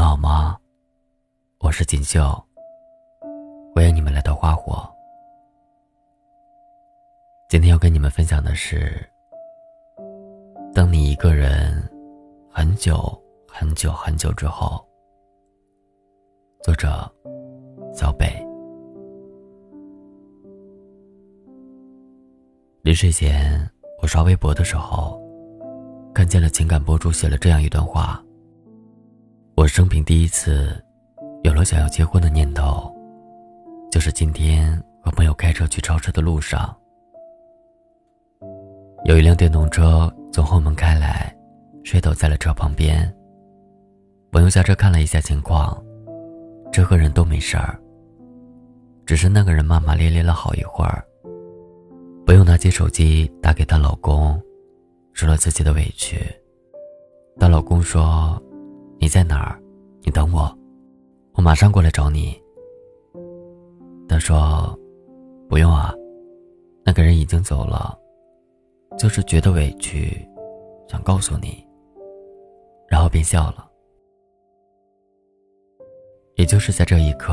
们好吗？我是锦绣。欢迎你们来到花火。今天要跟你们分享的是：当你一个人很久很久很久之后。作者：小北。临睡前，我刷微博的时候，看见了情感博主写了这样一段话。我生平第一次有了想要结婚的念头，就是今天和朋友开车去超市的路上，有一辆电动车从后门开来，摔倒在了车旁边。朋友下车看了一下情况，车和人都没事儿，只是那个人骂骂咧咧了好一会儿。朋友拿起手机打给她老公，说了自己的委屈。她老公说。你在哪儿？你等我，我马上过来找你。他说：“不用啊，那个人已经走了，就是觉得委屈，想告诉你。”然后便笑了。也就是在这一刻，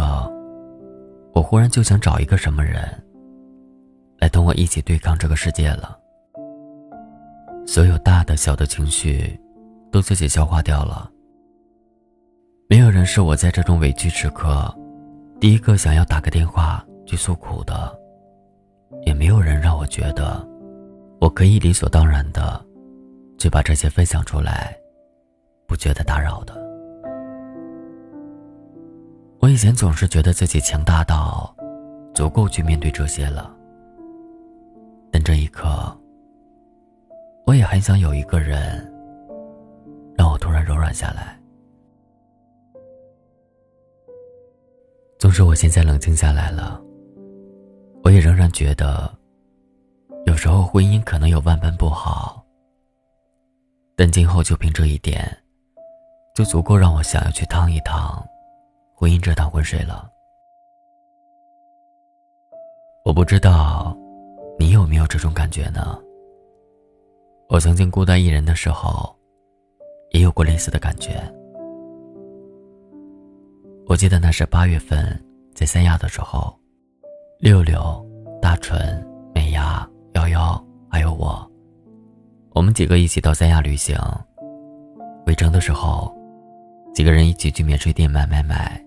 我忽然就想找一个什么人，来同我一起对抗这个世界了。所有大的小的情绪，都自己消化掉了。没有人是我在这种委屈时刻，第一个想要打个电话去诉苦的，也没有人让我觉得，我可以理所当然的，去把这些分享出来，不觉得打扰的。我以前总是觉得自己强大到，足够去面对这些了，但这一刻，我也很想有一个人，让我突然柔软下来。总是我现在冷静下来了，我也仍然觉得，有时候婚姻可能有万般不好，但今后就凭这一点，就足够让我想要去趟一趟婚姻这趟浑水了。我不知道你有没有这种感觉呢？我曾经孤单一人的时候，也有过类似的感觉。我记得那是八月份，在三亚的时候，六六、大纯、美牙、幺幺还有我，我们几个一起到三亚旅行。回程的时候，几个人一起去免税店买买买。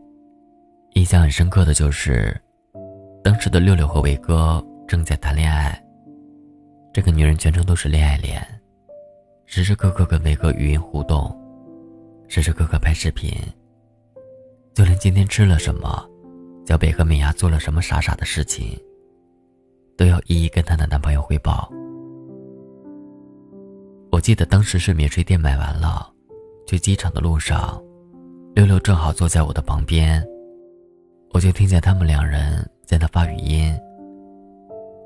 印象很深刻的就是，当时的六六和伟哥正在谈恋爱。这个女人全程都是恋爱脸，时时刻刻跟伟哥语音互动，时时刻刻拍视频。就连今天吃了什么，小北和美伢做了什么傻傻的事情，都要一一跟她的男朋友汇报。我记得当时是免税店买完了，去机场的路上，六六正好坐在我的旁边，我就听见他们两人在那发语音。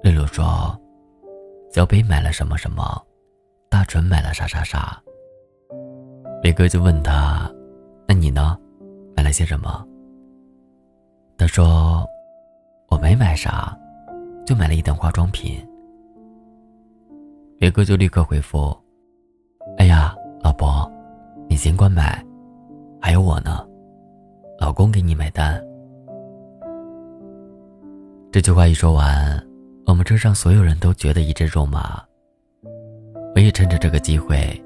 六六说：“小北买了什么什么，大纯买了啥啥啥。”磊哥就问他：“那你呢？”买了些什么？他说：“我没买啥，就买了一点化妆品。”伟哥就立刻回复：“哎呀，老婆，你尽管买，还有我呢，老公给你买单。”这句话一说完，我们车上所有人都觉得一阵肉麻。我也趁着这个机会，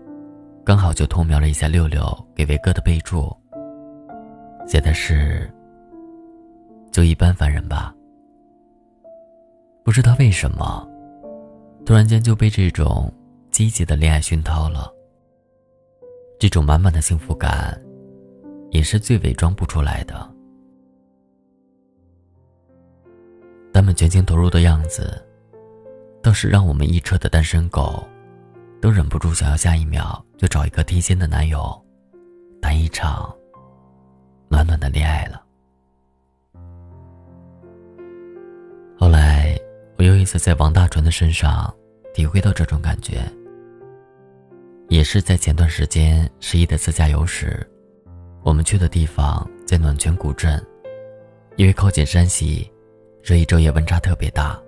刚好就偷瞄了一下六六给维哥的备注。写的是，就一般凡人吧。不知道为什么，突然间就被这种积极的恋爱熏陶了。这种满满的幸福感，也是最伪装不出来的。他们全情投入的样子，倒是让我们一车的单身狗，都忍不住想要下一秒就找一个贴心的男友，谈一场。暖的恋爱了。后来，我又一次在王大纯的身上体会到这种感觉。也是在前段时间十一的自驾游时，我们去的地方在暖泉古镇，因为靠近山西，这一昼夜温差特别大。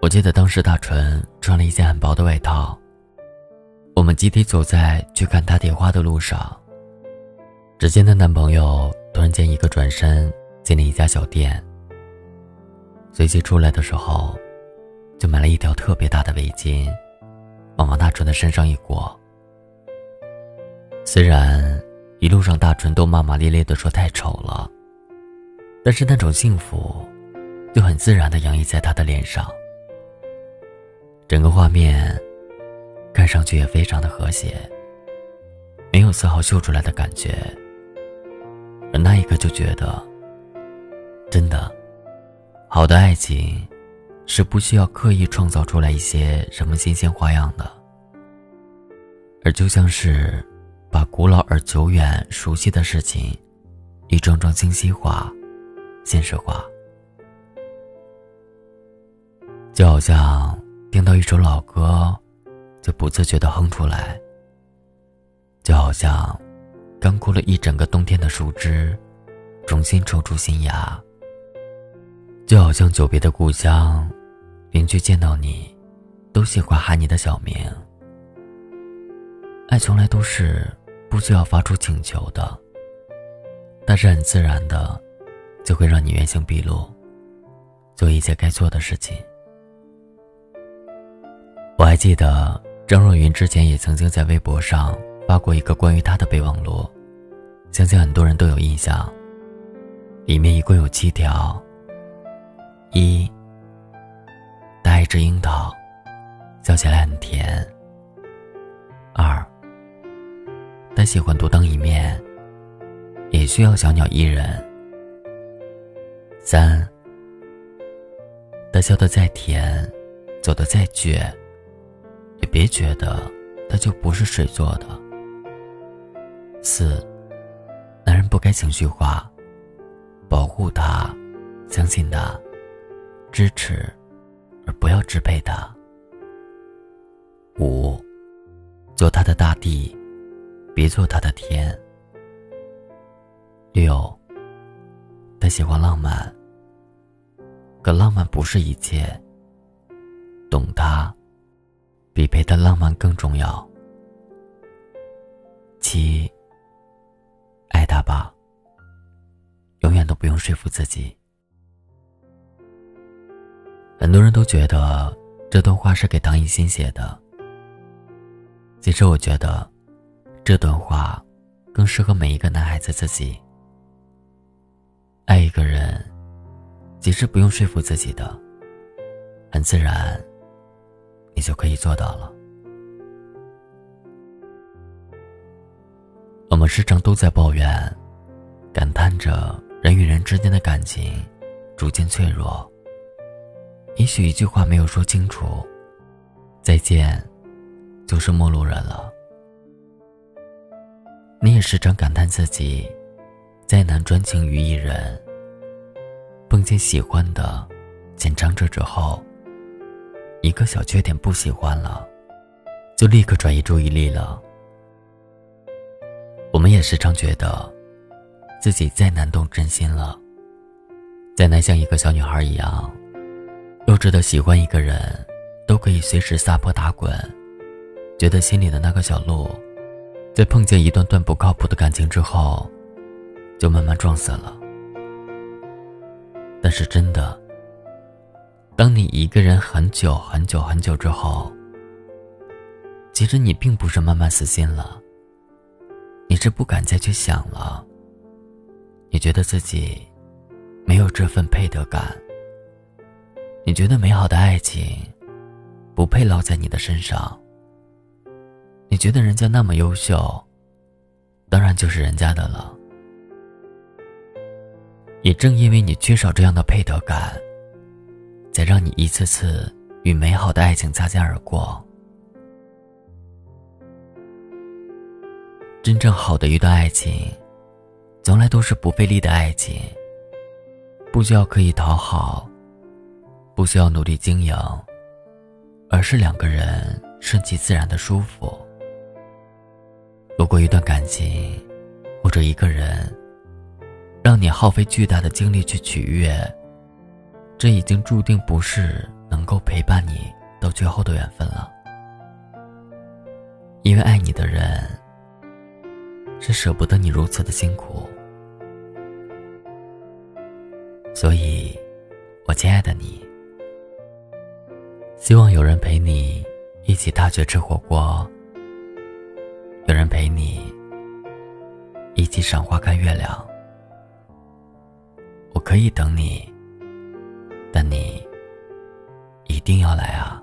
我记得当时大纯穿了一件很薄的外套，我们集体走在去看大铁花的路上。只见她男朋友突然间一个转身进了一家小店，随即出来的时候，就买了一条特别大的围巾，往王大纯的身上一裹。虽然一路上大纯都骂骂咧咧的说太丑了，但是那种幸福，就很自然的洋溢在他的脸上。整个画面，看上去也非常的和谐，没有丝毫秀出来的感觉。而那一刻就觉得，真的，好的爱情，是不需要刻意创造出来一些什么新鲜花样的，而就像是。把古老而久远、熟悉的事情，一桩桩清晰化、现实化，就好像听到一首老歌，就不自觉的哼出来；就好像干枯了一整个冬天的树枝，重新抽出新芽；就好像久别的故乡，邻居见到你，都喜欢喊你的小名。爱从来都是。不需要发出请求的，但是很自然的，就会让你原形毕露，做一些该做的事情。我还记得张若昀之前也曾经在微博上发过一个关于他的备忘录，相信很多人都有印象。里面一共有七条：一，带一只樱桃，笑起来很甜。二。他喜欢独当一面，也需要小鸟依人。三，他笑得再甜，走得再倔，也别觉得他就不是水做的。四，男人不该情绪化，保护他，相信他，支持，而不要支配他。五，做他的大地。别做他的天。六，他喜欢浪漫，可浪漫不是一切。懂他，比陪他浪漫更重要。七，爱他吧，永远都不用说服自己。很多人都觉得这段话是给唐艺昕写的，其实我觉得。这段话，更适合每一个男孩子自己。爱一个人，其实不用说服自己的，很自然，你就可以做到了。我们时常都在抱怨，感叹着人与人之间的感情逐渐脆弱。也许一句话没有说清楚，再见，就是陌路人了。你也时常感叹自己，再难专情于一人，碰见喜欢的，紧张着之后，一个小缺点不喜欢了，就立刻转移注意力了。我们也时常觉得，自己再难动真心了，再难像一个小女孩一样，幼稚的喜欢一个人，都可以随时撒泼打滚，觉得心里的那个小鹿。在碰见一段段不靠谱的感情之后，就慢慢撞死了。但是真的，当你一个人很久很久很久之后，其实你并不是慢慢死心了，你是不敢再去想了。你觉得自己没有这份配得感，你觉得美好的爱情不配落在你的身上。你觉得人家那么优秀，当然就是人家的了。也正因为你缺少这样的配得感，才让你一次次与美好的爱情擦肩而过。真正好的一段爱情，从来都是不费力的爱情，不需要刻意讨好，不需要努力经营，而是两个人顺其自然的舒服。如果一段感情，或者一个人，让你耗费巨大的精力去取悦，这已经注定不是能够陪伴你到最后的缘分了。因为爱你的人，是舍不得你如此的辛苦，所以，我亲爱的你，希望有人陪你一起大雪吃火锅，有人陪你一起赏花看月亮。我可以等你，但你一定要来啊！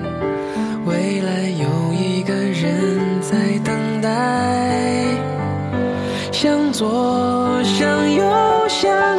未来有一个人在等待。向左，向右，向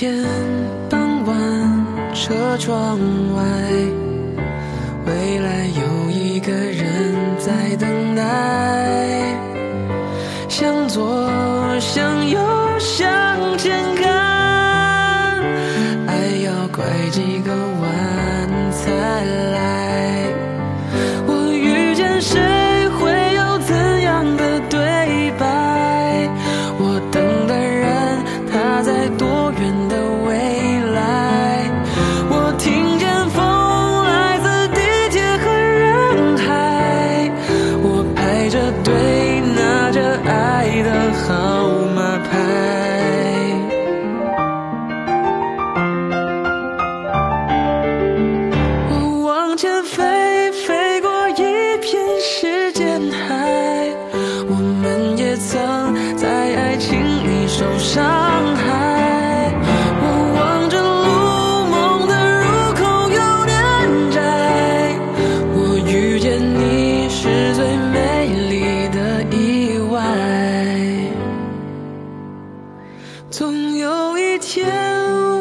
天傍晚，车窗外，未来有一个人在等待。向左，向右，向前看，爱要拐几个弯才来。总有一天，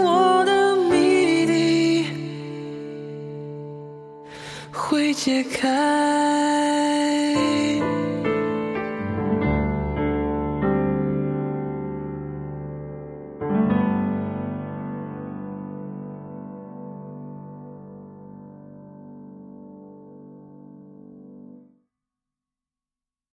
我的谜底会解开。